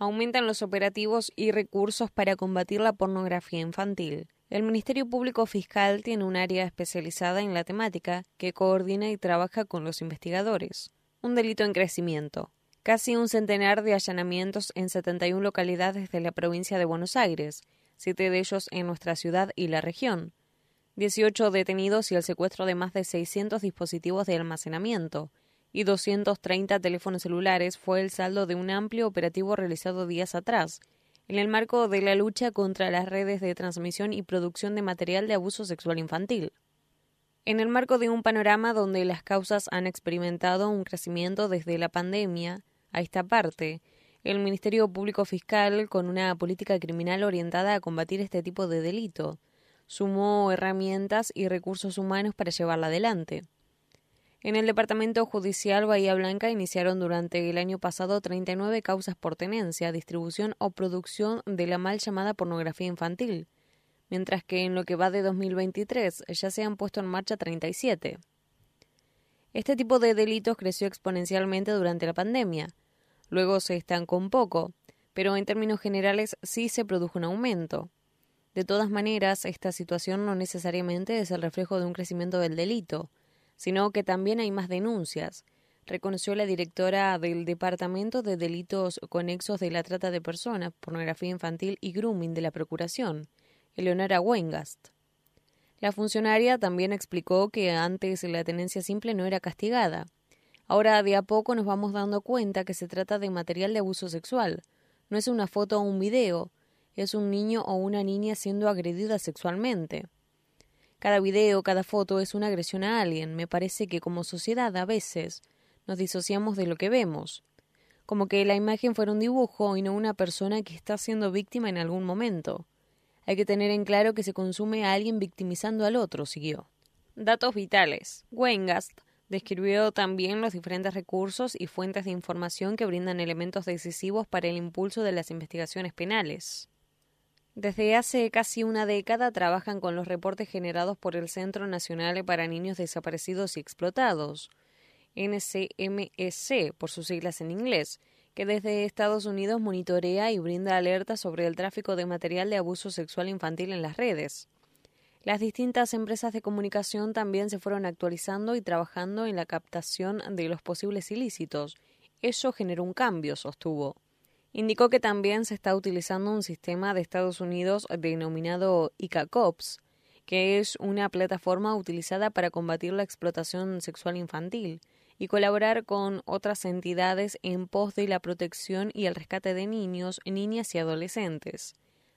Aumentan los operativos y recursos para combatir la pornografía infantil. El Ministerio Público Fiscal tiene un área especializada en la temática que coordina y trabaja con los investigadores. Un delito en crecimiento. Casi un centenar de allanamientos en 71 localidades de la provincia de Buenos Aires, siete de ellos en nuestra ciudad y la región. 18 detenidos y el secuestro de más de 600 dispositivos de almacenamiento y 230 teléfonos celulares fue el saldo de un amplio operativo realizado días atrás, en el marco de la lucha contra las redes de transmisión y producción de material de abuso sexual infantil. En el marco de un panorama donde las causas han experimentado un crecimiento desde la pandemia a esta parte, el Ministerio Público Fiscal, con una política criminal orientada a combatir este tipo de delito, sumó herramientas y recursos humanos para llevarla adelante. En el Departamento Judicial Bahía Blanca iniciaron durante el año pasado 39 causas por tenencia, distribución o producción de la mal llamada pornografía infantil, mientras que en lo que va de 2023 ya se han puesto en marcha 37. Este tipo de delitos creció exponencialmente durante la pandemia. Luego se estancó un poco, pero en términos generales sí se produjo un aumento. De todas maneras, esta situación no necesariamente es el reflejo de un crecimiento del delito, sino que también hay más denuncias, reconoció la directora del Departamento de Delitos Conexos de la Trata de Personas, Pornografía Infantil y Grooming de la Procuración, Eleonora Wengast. La funcionaria también explicó que antes la tenencia simple no era castigada. Ahora de a poco nos vamos dando cuenta que se trata de material de abuso sexual. No es una foto o un video, es un niño o una niña siendo agredida sexualmente. Cada video, cada foto es una agresión a alguien. Me parece que como sociedad a veces nos disociamos de lo que vemos, como que la imagen fuera un dibujo y no una persona que está siendo víctima en algún momento. Hay que tener en claro que se consume a alguien victimizando al otro, siguió. Datos vitales. Wengast describió también los diferentes recursos y fuentes de información que brindan elementos decisivos para el impulso de las investigaciones penales. Desde hace casi una década trabajan con los reportes generados por el Centro Nacional para Niños Desaparecidos y Explotados, NCMEC por sus siglas en inglés, que desde Estados Unidos monitorea y brinda alertas sobre el tráfico de material de abuso sexual infantil en las redes. Las distintas empresas de comunicación también se fueron actualizando y trabajando en la captación de los posibles ilícitos. Eso generó un cambio, sostuvo. Indicó que también se está utilizando un sistema de Estados Unidos denominado ICACOPS, que es una plataforma utilizada para combatir la explotación sexual infantil y colaborar con otras entidades en pos de la protección y el rescate de niños, niñas y adolescentes.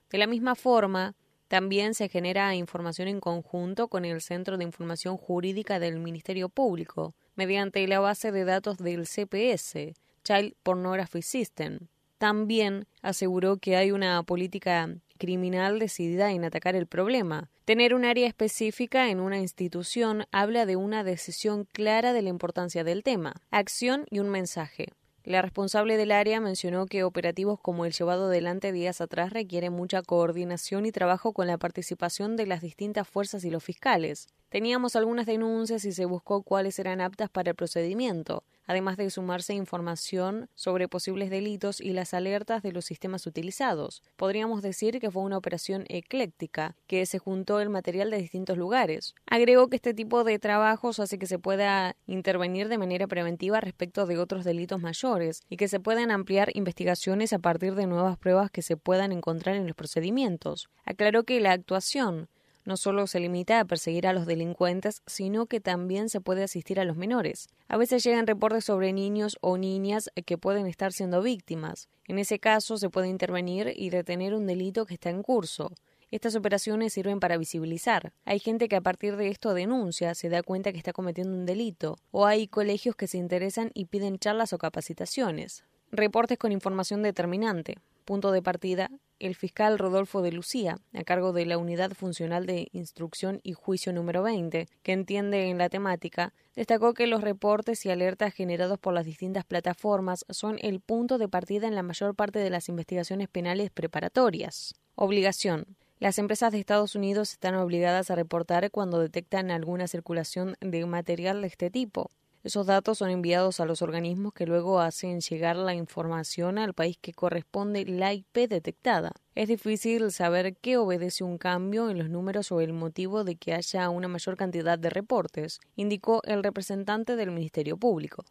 De la misma forma, también se genera información en conjunto con el Centro de Información Jurídica del Ministerio Público, mediante la base de datos del CPS, Child Pornography System. También aseguró que hay una política criminal decidida en atacar el problema. Tener un área específica en una institución habla de una decisión clara de la importancia del tema, acción y un mensaje. La responsable del área mencionó que operativos como el llevado adelante días atrás requieren mucha coordinación y trabajo con la participación de las distintas fuerzas y los fiscales. Teníamos algunas denuncias y se buscó cuáles eran aptas para el procedimiento además de sumarse información sobre posibles delitos y las alertas de los sistemas utilizados. Podríamos decir que fue una operación ecléctica, que se juntó el material de distintos lugares. Agregó que este tipo de trabajos hace que se pueda intervenir de manera preventiva respecto de otros delitos mayores y que se puedan ampliar investigaciones a partir de nuevas pruebas que se puedan encontrar en los procedimientos. Aclaró que la actuación no solo se limita a perseguir a los delincuentes, sino que también se puede asistir a los menores. A veces llegan reportes sobre niños o niñas que pueden estar siendo víctimas. En ese caso se puede intervenir y detener un delito que está en curso. Estas operaciones sirven para visibilizar. Hay gente que a partir de esto denuncia, se da cuenta que está cometiendo un delito, o hay colegios que se interesan y piden charlas o capacitaciones. Reportes con información determinante. Punto de partida, el fiscal Rodolfo de Lucía, a cargo de la Unidad Funcional de Instrucción y Juicio número 20, que entiende en la temática, destacó que los reportes y alertas generados por las distintas plataformas son el punto de partida en la mayor parte de las investigaciones penales preparatorias. Obligación. Las empresas de Estados Unidos están obligadas a reportar cuando detectan alguna circulación de material de este tipo. Esos datos son enviados a los organismos que luego hacen llegar la información al país que corresponde la IP detectada. Es difícil saber qué obedece un cambio en los números o el motivo de que haya una mayor cantidad de reportes, indicó el representante del Ministerio Público.